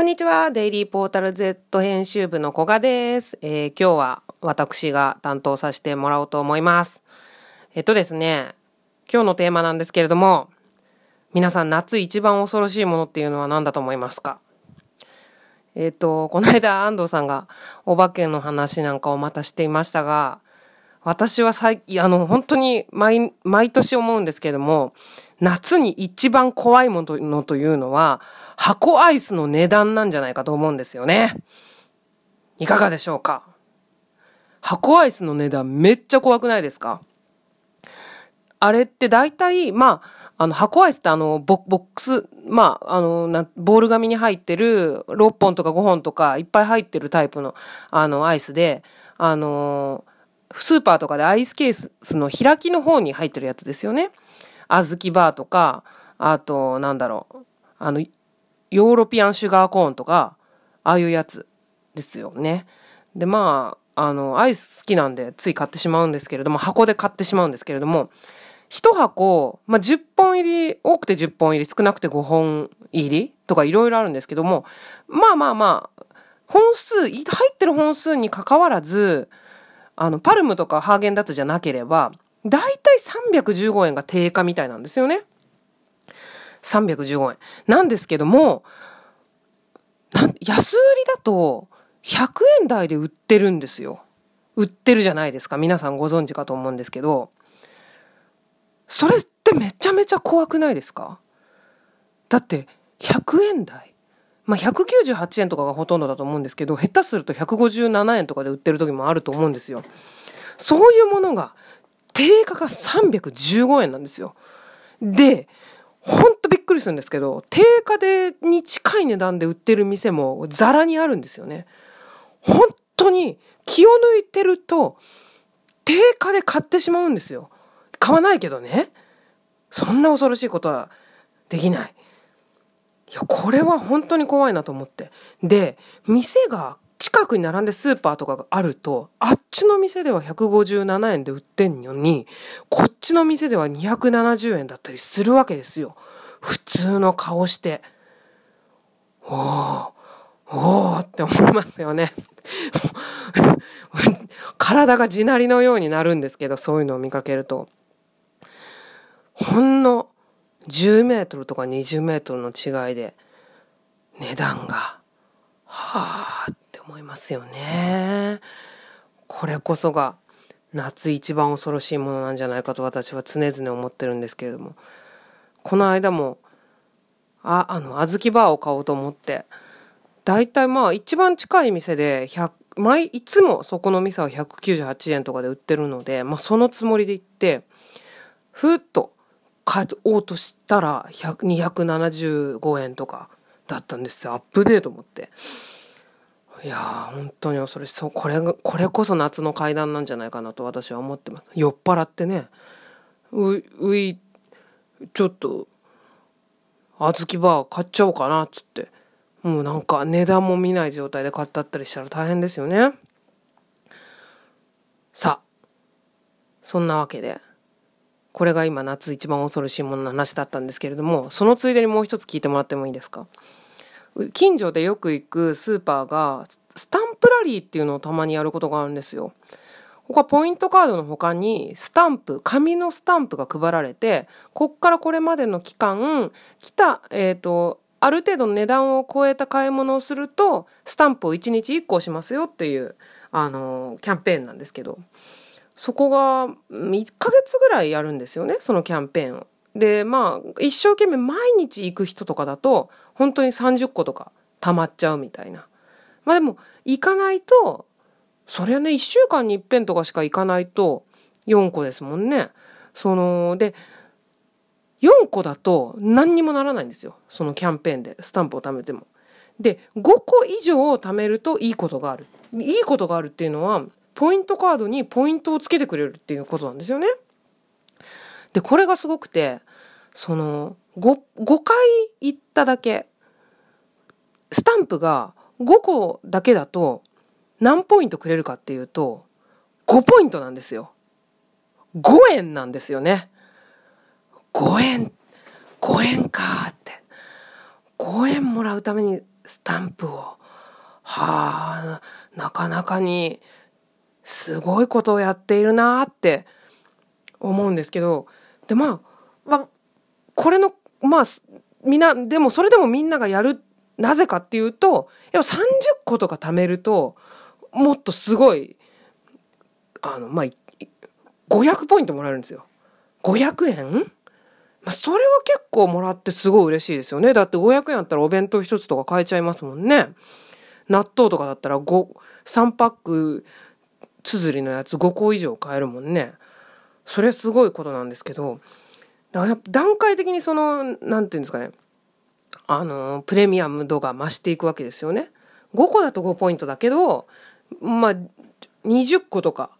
こんにちは。デイリーポータル Z 編集部の古賀です。えー、今日は私が担当させてもらおうと思います。えっとですね、今日のテーマなんですけれども、皆さん夏一番恐ろしいものっていうのは何だと思いますか？えっと、この間安藤さんがお化けの話なんかをまたしていましたが、私は最近、あの、本当に毎、毎年思うんですけれども、夏に一番怖いものというのは、箱アイスの値段なんじゃないかと思うんですよね。いかがでしょうか？箱アイスの値段めっちゃ怖くないですか？あれって大体、まあ、あの、箱アイスってあの、ボックス、まあ、あの、な、ボール紙に入ってる6本とか5本とかいっぱい入ってるタイプの、あの、アイスで、あの、スーパーとかでアイスケースの開きの方に入ってるやつですよね。小豆バーとか、あと、なんだろう、あの、ヨーロピアンシュガーコーンとか、ああいうやつですよね。で、まあ、あの、アイス好きなんでつい買ってしまうんですけれども、箱で買ってしまうんですけれども、一箱、まあ、10本入り、多くて10本入り、少なくて5本入りとかいろいろあるんですけども、まあまあまあ、本数、入ってる本数に関わらず、あの、パルムとかハーゲンダッツじゃなければ、だいたい315円が定価みたいなんですよね。315円。なんですけども、安売りだと100円台で売ってるんですよ。売ってるじゃないですか。皆さんご存知かと思うんですけど、それってめちゃめちゃ怖くないですか？だって100円台。まあ、198円とかがほとんどだと思うんですけど、下手すると157円とかで売ってる時もあると思うんですよ。そういうものが、定価が315円なんですよ。で、ほんとびっくりするんですけど、定価でに近い値段で売ってる店もザラにあるんですよね。本当に気を抜いてると、定価で買ってしまうんですよ。買わないけどね。そんな恐ろしいことはできない。いや、これは本当に怖いなと思って。で、店が近くに並んでスーパーとかがあると、あっちの店では157円で売ってんのに、こっちの店では270円だったりするわけですよ。普通の顔して。おー、おーって思いますよね。体が地鳴りのようになるんですけど、そういうのを見かけると。ほんの10メートルとか20メートルの違いで値段が、はあって思いますよね。これこそが夏一番恐ろしいものなんじゃないかと私は常々思ってるんですけれども。この間も、あ、あの、小豆バーを買おうと思って、だいたいまあ一番近い店で100、毎、いつもそこの店は198円とかで売ってるので、まあそのつもりで行って、ふっと買おうとしたら275円とかだったんですよ。アップデート思って。いやー、本当に恐ろしい。そう、これが、これこそ夏の階段なんじゃないかなと私は思ってます。酔っ払ってね、う、うい、ちょっと、小豆バー買っちゃおうかな、っつって。もうなんか値段も見ない状態で買ってあったりしたら大変ですよね。さあ、そんなわけで、これが今夏一番恐ろしいものの話だったんですけれども、そのついでにもう一つ聞いてもらってもいいですか？近所でよく行くスーパーが、スタンプラリーっていうのをたまにやることがあるんですよ。ここはポイントカードの他にスタンプ、紙のスタンプが配られて、こっからこれまでの期間、来た、えっ、ー、と、ある程度の値段を超えた買い物をすると、スタンプを1日1個しますよっていう、あの、キャンペーンなんですけど。そこが1ヶ月ぐらいやるんですよね、そのキャンペーンを。で、まあ、一生懸命毎日行く人とかだと、本当に30個とか溜まっちゃうみたいな。まあでも、行かないと、そりゃね、1週間に一遍とかしか行かないと、4個ですもんね。その、で、4個だと何にもならないんですよ。そのキャンペーンでスタンプを貯めても。で、5個以上貯めるといいことがある。いいことがあるっていうのは、ポイントカードにポイントをつけてくれるっていうことなんですよね。で、これがすごくて、その、5、5回行っただけ、スタンプが5個だけだと何ポイントくれるかっていうと、5ポイントなんですよ。5円なんですよね。5円、5円かーって。5円もらうためにスタンプを。はあ、なかなかにすごいことをやっているなーって思うんですけど、で、まあ、まあ、これの、まあ、みんな、でもそれでもみんながやる、なぜかっていうと、やっぱ30個とか貯めると、もっとすごい、あの、まあ、500ポイントもらえるんですよ。500円？まあ、それは結構もらってすごい嬉しいですよね。だって500円あったらお弁当一つとか買えちゃいますもんね。納豆とかだったら5、3パック綴りのやつ5個以上買えるもんね。それすごいことなんですけど、段階的にその、なんていうんですかね、あの、プレミアム度が増していくわけですよね。5個だと5ポイントだけど、まあ、20個とか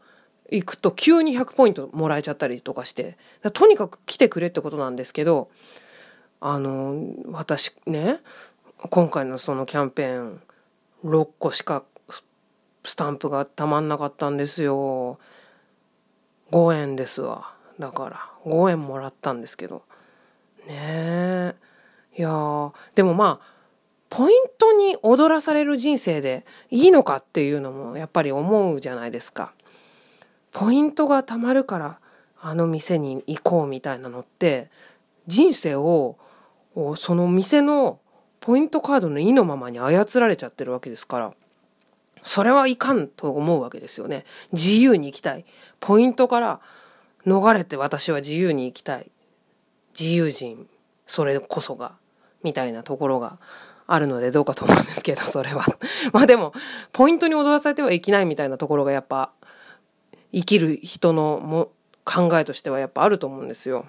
行くと急に100ポイントもらえちゃったりとかして、とにかく来てくれってことなんですけど、あの、私ね、今回のそのキャンペーン、6個しかスタンプがたまんなかったんですよ。5円ですわ。だから、5円もらったんですけど。ねえ。いやでもまあ、ポイントに踊らされる人生でいいのかっていうのもやっぱり思うじゃないですか。ポイントが貯まるからあの店に行こうみたいなのって人生をその店のポイントカードの意のままに操られちゃってるわけですからそれはいかんと思うわけですよね。自由に行きたい。ポイントから逃れて私は自由に行きたい。自由人、それこそが、みたいなところがあるのでどうかと思うんですけど、それは。まあでも、ポイントに踊らされてはいけないみたいなところがやっぱ生きる人のも考えとしてはやっぱあると思うんですよ。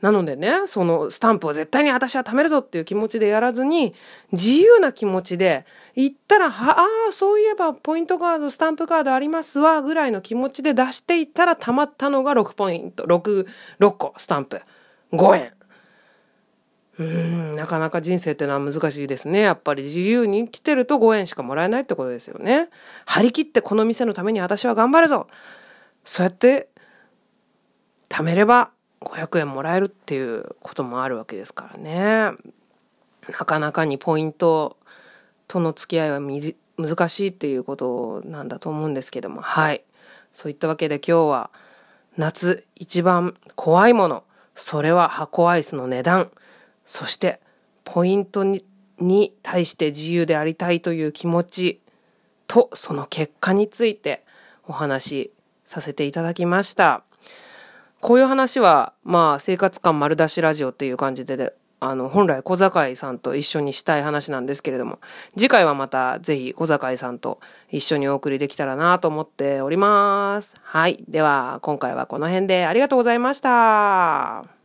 なのでね、そのスタンプを絶対に私は貯めるぞっていう気持ちでやらずに、自由な気持ちで、行ったら、は、ああ、そういえばポイントカード、スタンプカードありますわ、ぐらいの気持ちで出していったら貯まったのが6ポイント、6、6個スタンプ。5円。うん、なかなか人生ってのは難しいですね。やっぱり自由に来てると5円しかもらえないってことですよね。張り切ってこの店のために私は頑張るぞそうやって貯めれば500円もらえるっていうこともあるわけですからね。なかなかにポイントとの付き合いは難しいっていうことなんだと思うんですけども。はい。そういったわけで今日は夏一番怖いもの。それは箱アイスの値段。そしてポイントにに対して自由でありたいという気持ちとその結果についてお話しさせていただきました。こういう話は、まあ、生活感丸出しラジオっていう感じで、あの、本来小坂井さんと一緒にしたい話なんですけれども、次回はまたぜひ小坂井さんと一緒にお送りできたらなと思っております。はい。では、今回はこの辺でありがとうございました。